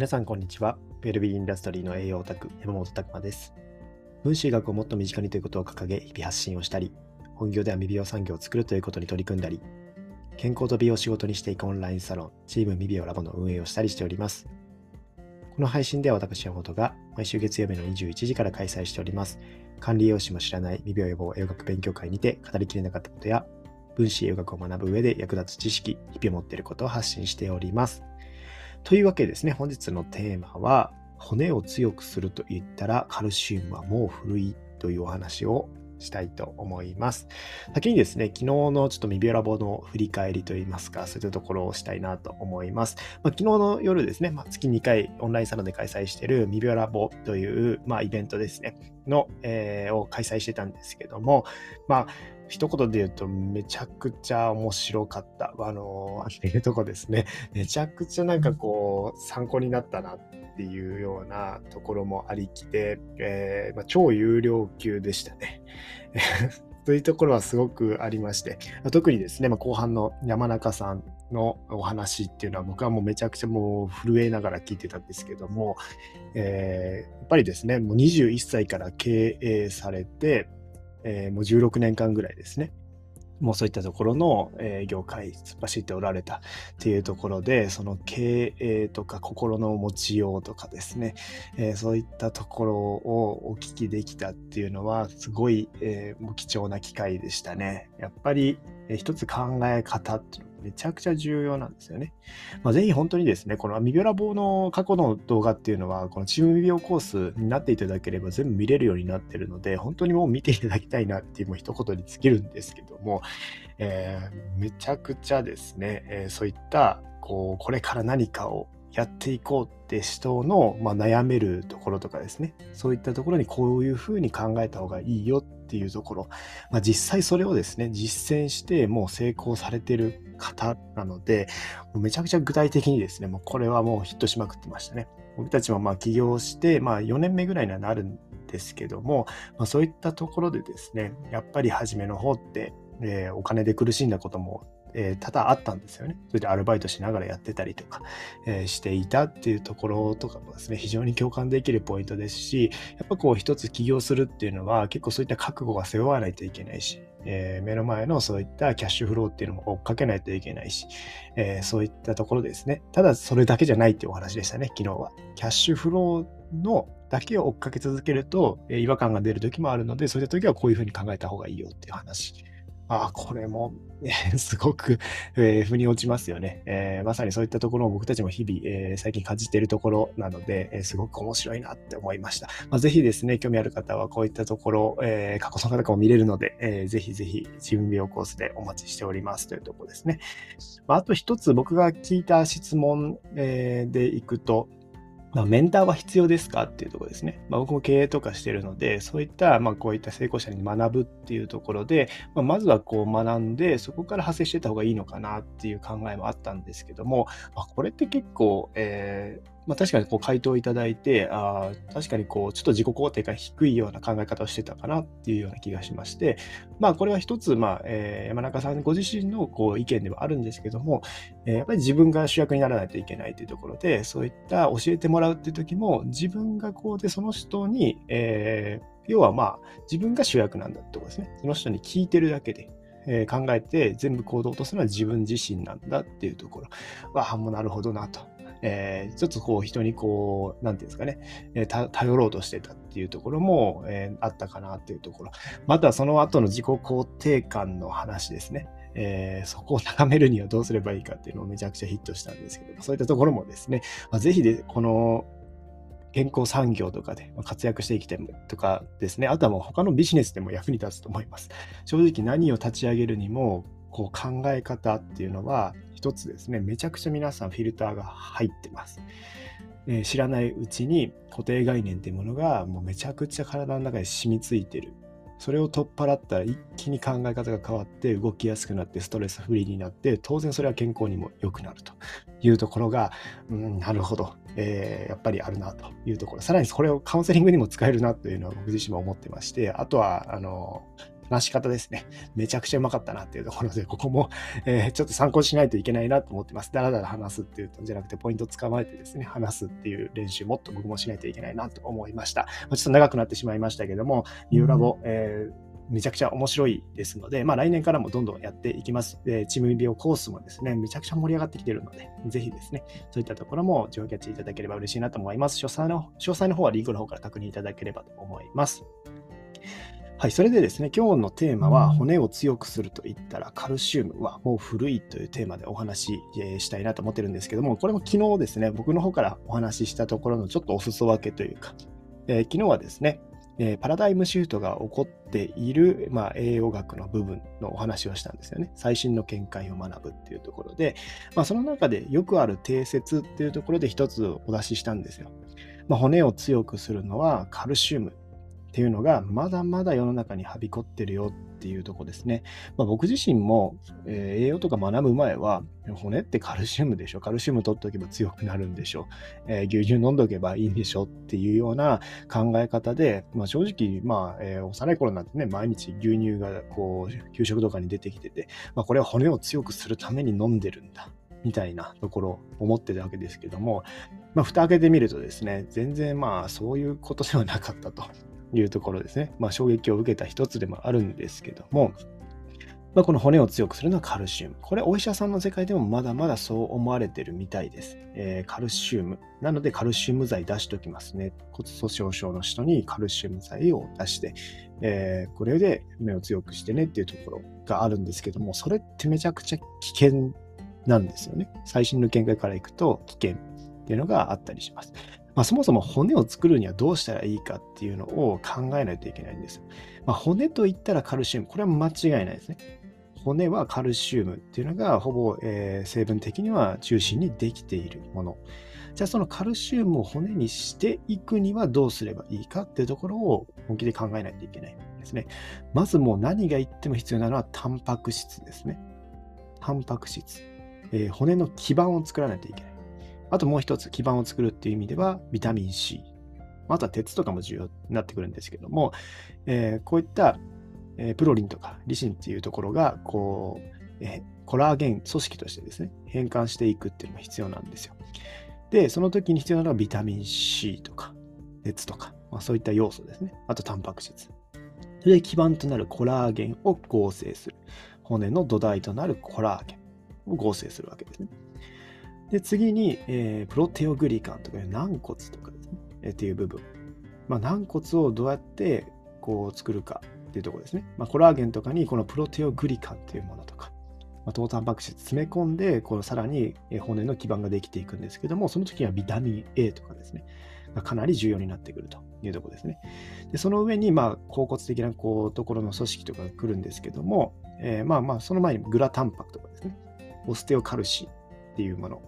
皆さん、こんにちは。ウェルビーインダストリーの栄養オタク、山本拓馬です。分子医学をもっと身近にということを掲げ、日々発信をしたり、本業では未美容産業を作るということに取り組んだり、健康と美容を仕事にしていくオンラインサロン、チーム未美容ラボの運営をしたりしております。この配信では私、山本が毎週月曜日の21時から開催しております。管理栄養士も知らない未病予防栄養学勉強会にて語りきれなかったことや、分子栄養学を学ぶ上で役立つ知識、日々持っていることを発信しております。というわけでですね、本日のテーマは、骨を強くすると言ったらカルシウムはもう古いというお話をしたいと思います。先にですね、昨日のちょっとミビオラボの振り返りといいますか、そういったところをしたいなと思います。まあ、昨日の夜ですね、まあ、月2回オンラインサロンで開催しているミビオラボという、まあ、イベントですね、の、えー、を開催してたんですけども、まあ、一言で言うとめちゃくちゃ面白かった。あの、っていうとこですね。めちゃくちゃなんかこう参考になったなっていうようなところもありきで、えー、まあ、超有料級でしたね。というところはすごくありまして、特にですね、まあ、後半の山中さんのお話っていうのは僕はもうめちゃくちゃもう震えながら聞いてたんですけども、えー、やっぱりですね、もう21歳から経営されて、えー、もう16年間ぐらいですね。もうそういったところの、えー、業界突っ走っておられたっていうところで、その経営とか心の持ちようとかですね、えー、そういったところをお聞きできたっていうのは、すごい、えー、貴重な機会でしたね。やっぱり、えー、一つ考え方っていうのめちゃくちゃ重要なんですよね。まあ、ぜひ本当にですね、このアミビオラボの過去の動画っていうのは、このチームミビオコースになっていただければ全部見れるようになってるので、本当にもう見ていただきたいなっていうもう一言に尽きるんですけども、えー、めちゃくちゃですね、えー、そういった、こう、これから何かをやっていこうって人の、まあ、悩めるところとかですね、そういったところにこういうふうに考えた方がいいよっていうところ、まあ、実際それをですね、実践してもう成功されてる方なので、もうめちゃくちゃ具体的にですね、もうこれはもうヒットしまくってましたね。僕たちもまあ起業して、まあ4年目ぐらいにはなるんですけども、まあ、そういったところでですね、やっぱり初めの方って、えー、お金で苦しんだこともえー、多々あったんですよね。それでアルバイトしながらやってたりとか、えー、していたっていうところとかもですね、非常に共感できるポイントですし、やっぱこう一つ起業するっていうのは結構そういった覚悟が背負わないといけないし、えー、目の前のそういったキャッシュフローっていうのも追っかけないといけないし、えそういったところですね。ただそれだけじゃないっていうお話でしたね、昨日は。キャッシュフローのだけを追っかけ続けると、え違和感が出る時もあるので、そういった時はこういうふうに考えた方がいいよっていう話ああ、これも、すごく、えー、腑に落ちますよね、えー、まさにそういったところを僕たちも日々、えー、最近感じているところなので、えー、すごく面白いなって思いました。まあ、ぜひですね、興味ある方はこういったところ、えー、過去の方とかも見れるので、えー、ぜひぜひ自分病コースでお待ちしておりますというところですね。まあ、あと一つ僕が聞いた質問、え、でいくと、まあ、メンターは必要ですかっていうところですね。まあ、僕も経営とかしてるので、そういった、まあ、こういった成功者に学ぶっていうところで、まあ、まずはこう学んで、そこから派生してた方がいいのかなっていう考えもあったんですけども、まあ、これって結構、えー、まあ、確かにこう回答いただいて、あ確かにこうちょっと自己肯定が低いような考え方をしてたかなっていうような気がしまして、まあこれは一つ、まあえー、山中さんご自身のこう意見ではあるんですけども、えー、やっぱり自分が主役にならないといけないというところで、そういった教えてもらうっていう時も、自分がこうでその人に、えー、要はまあ自分が主役なんだってことですね。その人に聞いてるだけで。え考えて全部行動とするのは自分自身なんだっていうところは、もうなるほどなとえー、ちょっとこう人にこう、なんていうんですかね、えー、頼ろうとしてたっていうところも、えー、あったかなっていうところ。またその後の自己肯定感の話ですね。えー、そこを高めるにはどうすればいいかっていうのをめちゃくちゃヒットしたんですけど、そういったところもですね、まあ、ぜひで、この健康産業とかで活躍していきたいとかですね、あとはもう他のビジネスでも役に立つと思います。正直何を立ち上げるにも、こう考え方っていうのは一つですね、めちゃくちゃ皆さんフィルターが入ってます。えー、知らないうちに固定概念っていうものがもうめちゃくちゃ体の中に染みついてる。それを取っ払ったら一気に考え方が変わって動きやすくなってストレスフリーになって当然それは健康にも良くなるというところが、うん、なるほど、えー、やっぱりあるなというところさらにこれをカウンセリングにも使えるなというのは僕自身も思ってましてあとはあの話し方ですね。めちゃくちゃうまかったなっていうところで、ここも、えー、ちょっと参考しないといけないなと思ってます。だらだら話すっていうと、じゃなくて、ポイント捕まえてですね、話すっていう練習もっと僕もしないといけないなと思いました。まあ、ちょっと長くなってしまいましたけども、ニューラボ、えーめちゃくちゃ面白いですので、まあ、来年からもどんどんやっていきます。でチームビオコースもですね、めちゃくちゃ盛り上がってきているので、ぜひですね、そういったところも上キャッチいただければ嬉しいなと思います。詳細の詳細の方はリーグの方から確認いただければと思います。はい、それでですね、今日のテーマは骨を強くすると言ったらカルシウムはもう古いというテーマでお話ししたいなと思ってるんですけども、これも昨日ですね、僕の方からお話ししたところのちょっとお裾分けというか、えー、昨日はですね、えー、パラダイムシフトが起こっている、まあ、栄養学の部分のお話をしたんですよね。最新の見解を学ぶっていうところで、まあ、その中でよくある定説っていうところで一つお出ししたんですよ。まあ、骨を強くするのはカルシウムっていうのがまだまだ世の中にはびこってるよっていうとこですね。まあ、僕自身も、えー、栄養とか学ぶ前は骨ってカルシウムでしょ。カルシウム取っておけば強くなるんでしょ、えー、牛乳飲んでおけばいいんでしょっていうような考え方で、まあ、正直、まあえー、幼い頃なんてね毎日牛乳がこう給食とかに出てきてて、まあ、これは骨を強くするために飲んでるんだみたいなところを思ってたわけですけども、まあ、蓋開けてみるとですね、全然まあそういうことではなかったというところですね。まあ、衝撃を受けた一つでもあるんですけども、まあ、この骨を強くするのはカルシウム。これ、お医者さんの世界でもまだまだそう思われてるみたいです。えー、カルシウム。なので、カルシウム剤出しときますね。骨粗しょう症の人にカルシウム剤を出して、えー、これで骨を強くしてねっていうところがあるんですけども、それってめちゃくちゃ危険なんですよね。最新の見解からいくと危険っていうのがあったりします。まあ、そもそも骨を作るにはどうしたらいいかっていうのを考えないといけないんです。まあ、骨といったらカルシウム、これは間違いないですね。骨はカルシウムっていうのがほぼ、えー、成分的には中心にできているもの。じゃあそのカルシウムを骨にしていくにはどうすればいいかっていうところを本気で考えないといけないんですね。まずもう何が言っても必要なのはタンパク質ですね。タンパク質。えー、骨の基盤を作らないといけない。あともう一つ基盤を作るっていう意味ではビタミン C。あとは鉄とかも重要になってくるんですけども、えー、こういった、えー、プロリンとかリシンっていうところがこう、えー、コラーゲン組織としてですね変換していくっていうのが必要なんですよ。で、その時に必要なのはビタミン C とか鉄とか、まあ、そういった要素ですね。あとタンパク質。それで基盤となるコラーゲンを合成する。骨の土台となるコラーゲンを合成するわけですね。で、次に、えー、プロテオグリカンとか軟骨とかですね、えー、っていう部分。まあ、軟骨をどうやってこう作るかっていうところですね。まあ、コラーゲンとかにこのプロテオグリカンというものとか、まあ、糖タンパク質詰め込んで、このさらに骨の基盤ができていくんですけども、その時にはビタミン A とかですね、がかなり重要になってくるというところですね。でその上に、まあ、甲骨的なこうところの組織とかが来るんですけども、えー、まあまあ、その前にグラタンパクとかですね、オステオカルシーっていうもの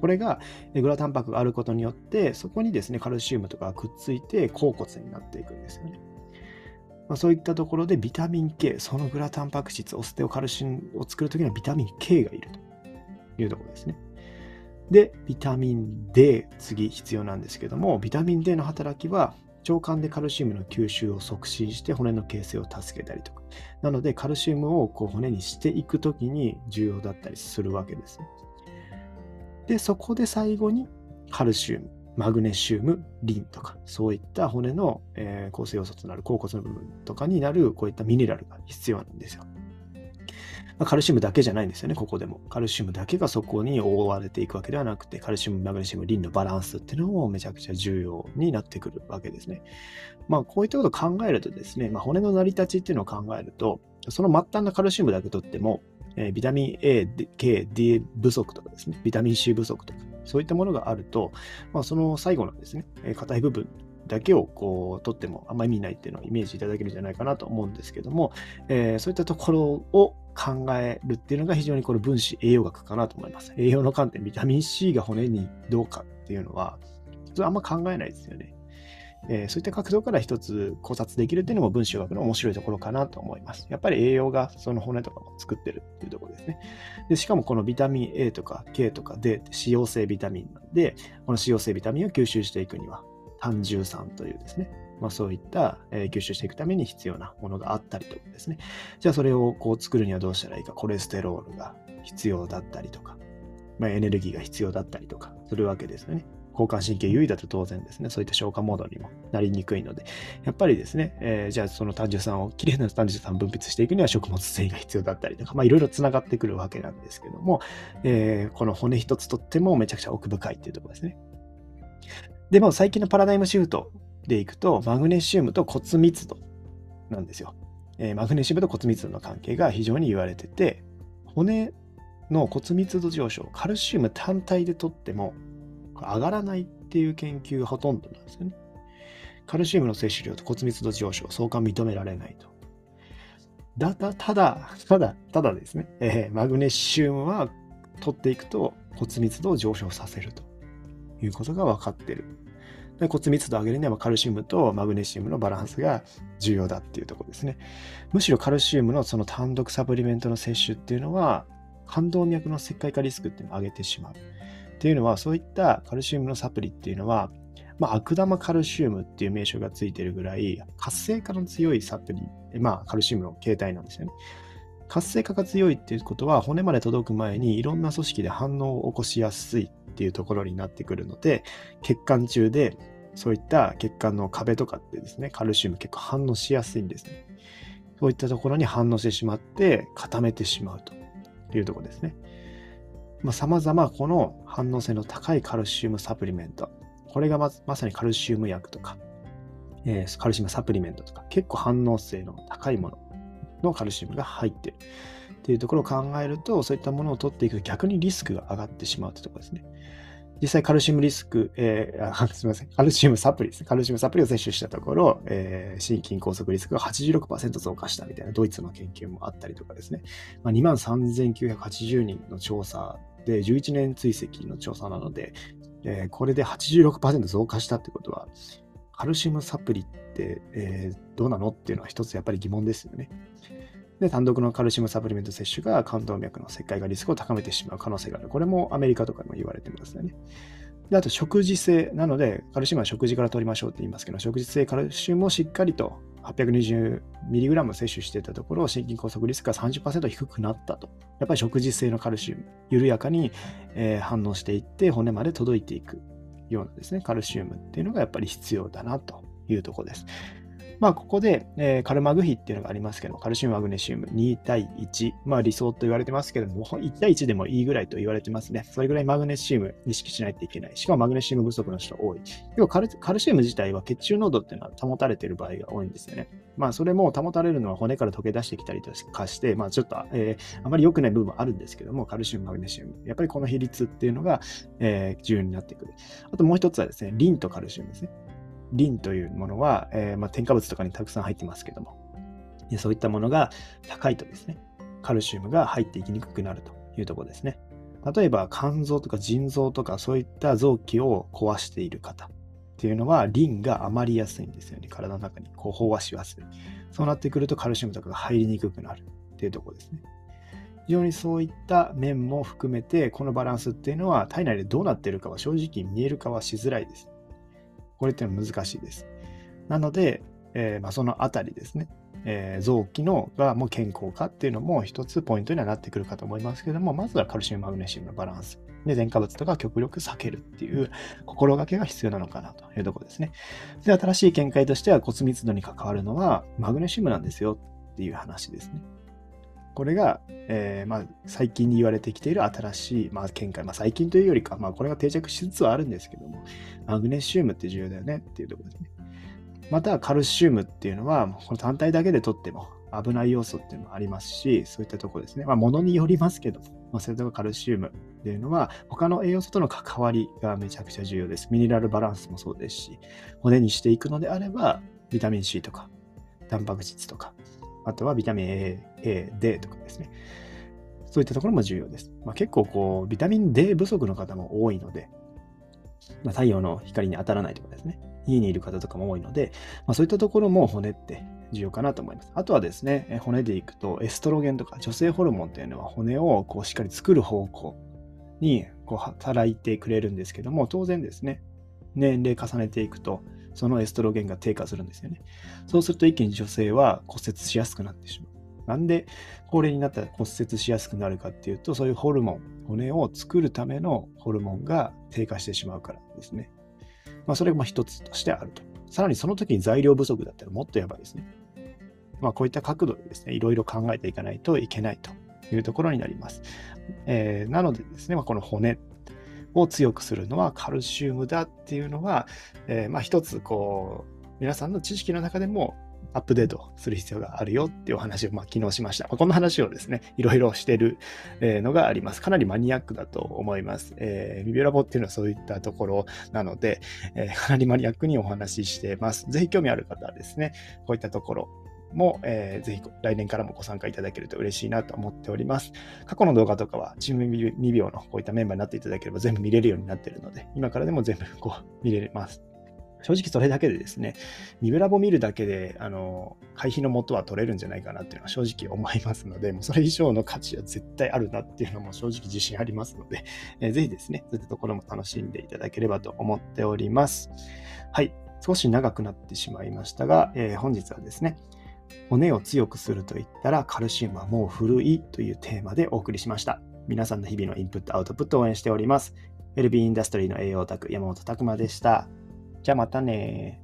これがグラタンパクがあることによって、そこにですね、カルシウムとかがくっついて、甲骨になっていくんですよね。まあ、そういったところでビタミン K、そのグラタンパク質、オステオカルシウムを作るときにはビタミン K がいるというところですね。で、ビタミン D、次必要なんですけども、ビタミン D の働きは、腸管でカルシウムの吸収を促進して骨の形成を助けたりとか。なので、カルシウムをこう骨にしていくときに重要だったりするわけですね。で、そこで最後にカルシウム、マグネシウム、リンとか、そういった骨の、え、構成要素となる甲骨の部分とかになる、こういったミネラルが必要なんですよ。ま、カルシウムだけじゃないんですよね、ここでも。カルシウムだけがそこに覆われていくわけではなくて、カルシウム、マグネシウム、リンのバランスっていうのもめちゃくちゃ重要になってくるわけですね。まあ、こういったことを考えるとですね、まあ、骨の成り立ちっていうのを考えると、その末端のカルシウムだけとっても、えー、ビタミン A、K、D 不足とかですね、ビタミン C 不足とか、そういったものがあると、まあ、その最後のですね、硬、えー、い部分だけをこう取ってもあんまり意味ないっていうのをイメージいただけるんじゃないかなと思うんですけども、えー、そういったところを考えるっていうのが非常にこれ分子栄養学かなと思います。栄養の観点、ビタミン C が骨にどうかっていうのは、普通あんま考えないですよね。えー、そういった角度から一つ考察できるっていうのも分子学の面白いところかなと思います。やっぱり栄養がその骨とかも作ってるっていうところですね。でしかもこのビタミン A とか K とか D って脂溶性ビタミンなんで、この脂溶性ビタミンを吸収していくには、単重酸というですね、まあ、そういった、えー、吸収していくために必要なものがあったりとかですね。じゃあそれをこう作るにはどうしたらいいか、コレステロールが必要だったりとか、まあ、エネルギーが必要だったりとかするわけですよね。交感神経優位だと当然ですね、そういった消化モードにもなりにくいので、やっぱりですね、えー、じゃあその単純酸を、きれいな単純酸を分泌していくには食物繊維が必要だったりとか、まあいろいろつながってくるわけなんですけども、えー、この骨一つとってもめちゃくちゃ奥深いっていうところですね。で、も最近のパラダイムシフトでいくと、マグネシウムと骨密度なんですよ。えー、マグネシウムと骨密度の関係が非常に言われてて、骨の骨密度上昇、カルシウム単体でとっても上がらないっていう研究がほとんどなんですよね。カルシウムの摂取量と骨密度上昇、相関認められないと。だ、だ、ただ、ただ、ただですね、えー、マグネシウムは取っていくと骨密度を上昇させるということが分かってる。で骨密度を上げるにはカルシウムとマグネシウムのバランスが重要だっていうとこですね。むしろカルシウムのその単独サプリメントの摂取っていうのは冠動脈の石灰化リスクっていうのを上げてしまう。っていうのは、そういったカルシウムのサプリっていうのは、まあ、悪玉カルシウムっていう名称がついてるぐらい、活性化の強いサプリ、まあ、カルシウムの形態なんですよね。活性化が強いっていうことは、骨まで届く前にいろんな組織で反応を起こしやすいっていうところになってくるので、血管中でそういった血管の壁とかってですね、カルシウム結構反応しやすいんですね。そういったところに反応してしまって固めてしまうというところですね。まあ、様々この反応性の高いカルシウムサプリメント、これがままさにカルシウム薬とか、えー、カルシウムサプリメントとか、結構反応性の高いもののカルシウムが入っているっていうところを考えると、そういったものを取っていくと逆にリスクが上がってしまうというところですね。実際カルシウムリスク、えー、すみません、カルシウムサプリですね。カルシウムサプリを摂取したところ、えー、心筋梗塞リスクが86%増加したみたいなドイツの研究もあったりとかですね。まあ、23,980人の調査で、11年追跡の調査なので、えー、これで86%増加したってことは、カルシウムサプリって、えー、どうなのっていうのは一つやっぱり疑問ですよね。で、単独のカルシウムサプリメント摂取が冠動脈の石灰がリスクを高めてしまう可能性がある。これもアメリカとかでも言われてますよね。で、あと食事性。なので、カルシウムは食事から取りましょうって言いますけど、食事性カルシウムをしっかりと 820mg 摂取していたところ、心筋梗塞リスクが30%低くなったと。やっぱり食事性のカルシウム、緩やかに、反応していって、骨まで届いていくようなですね、カルシウムっていうのがやっぱり必要だなというところです。まあ、ここで、えー、カルマグ比っていうのがありますけど、カルシウム、マグネシウム2対1、まあ理想と言われてますけども、1対1でもいいぐらいと言われてますね。それぐらいマグネシウム意識しないといけない。しかもマグネシウム不足の人多い。要はカルカルシウム自体は血中濃度っていうのは保たれている場合が多いんですよね。まあそれも保たれるのは骨から溶け出してきたりとかして、まあちょっと、えー、あまり良くない部分あるんですけども、カルシウム、マグネシウム。やっぱりこの比率っていうのが、えー、重要になってくる。あともう一つはですね、リンとカルシウムですね。リンというものは、えー、まあ、添加物とかにたくさん入ってますけども、そういったものが高いとですね、カルシウムが入っていきにくくなるというところですね。例えば肝臓とか腎臓とかそういった臓器を壊している方っていうのはリンが余りやすいんですよね。体の中にこう飽和しやすい。そうなってくるとカルシウムとかが入りにくくなるっていうところですね。非常にそういった面も含めて、このバランスっていうのは体内でどうなっているかは正直見えるかはしづらいです。これっていうのは難しいです。なので、えー、まあ、そのあたりですね、えー、臓器のがもう健康かっていうのも一つポイントにはなってくるかと思いますけども、まずはカルシウム、マグネシウムのバランス。で、添加物とか極力避けるっていう心がけが必要なのかなというところですね。で、新しい見解としては骨密度に関わるのはマグネシウムなんですよっていう話ですね。これが、えー、まあ、最近に言われてきている新しい、まあ、見解、まあ、最近というよりか、まあ、これが定着しつつはあるんですけども、マグネシウムって重要だよねっていうところですね。また、カルシウムっていうのは、この単体だけで取っても危ない要素っていうのもありますし、そういったところですね。まあ、ものによりますけども、まあ、それとかカルシウムっていうのは、他の栄養素との関わりがめちゃくちゃ重要です。ミネラルバランスもそうですし、骨にしていくのであれば、ビタミン C とか、タンパク質とか、あとはビタミン A、A、D とかですね。そういったところも重要です。まあ、結構こう、ビタミン D 不足の方も多いので、まあ、太陽の光に当たらないとかですね。家にいる方とかも多いので、まあ、そういったところも骨って重要かなと思います。あとはですね、骨でいくとエストロゲンとか女性ホルモンっていうのは骨をこうしっかり作る方向にこう働いてくれるんですけども、当然ですね、年齢重ねていくと、そのエストロゲンが低下するんですよね。そうすると一気に女性は骨折しやすくなってしまう。なんで高齢になったら骨折しやすくなるかっていうと、そういうホルモン、骨を作るためのホルモンが低下してしまうからですね。まあ、それが一つとしてあると。さらにその時に材料不足だったらもっとやばいですね。まあ、こういった角度でですね、いろいろ考えていかないといけないというところになります。えー、なのでですね、まあ、この骨を強くするのはカルシウムだっていうのは、えー、まあ一つこう、皆さんの知識の中でもアップデートする必要があるよっていうお話を、まあ、昨日しました。まあ、この話をですね、いろいろしてるのがあります。かなりマニアックだと思います。えー、ビビラボっていうのはそういったところなので、えー、かなりマニアックにお話ししてます。ぜひ興味ある方はですね、こういったところ、も、えー、ぜひ来年からもご参加いただけると嬉しいなと思っております。過去の動画とかは、チーム未病のこういったメンバーになっていただければ全部見れるようになっているので、今からでも全部こう見れます。正直それだけでですね、ミブラボ見るだけで、あの、会費の元は取れるんじゃないかなっていうのは正直思いますので、もうそれ以上の価値は絶対あるなっていうのも正直自信ありますので、えー、ぜひですね、そういったところも楽しんでいただければと思っております。はい。少し長くなってしまいましたが、えー、本日はですね、骨を強くすると言ったらカルシウムはもう古いというテーマでお送りしました。皆さんの日々のインプット、アウトプットを応援しております。ウェルビーインダストリーの栄養オタク山本拓馬でした。じゃあまたね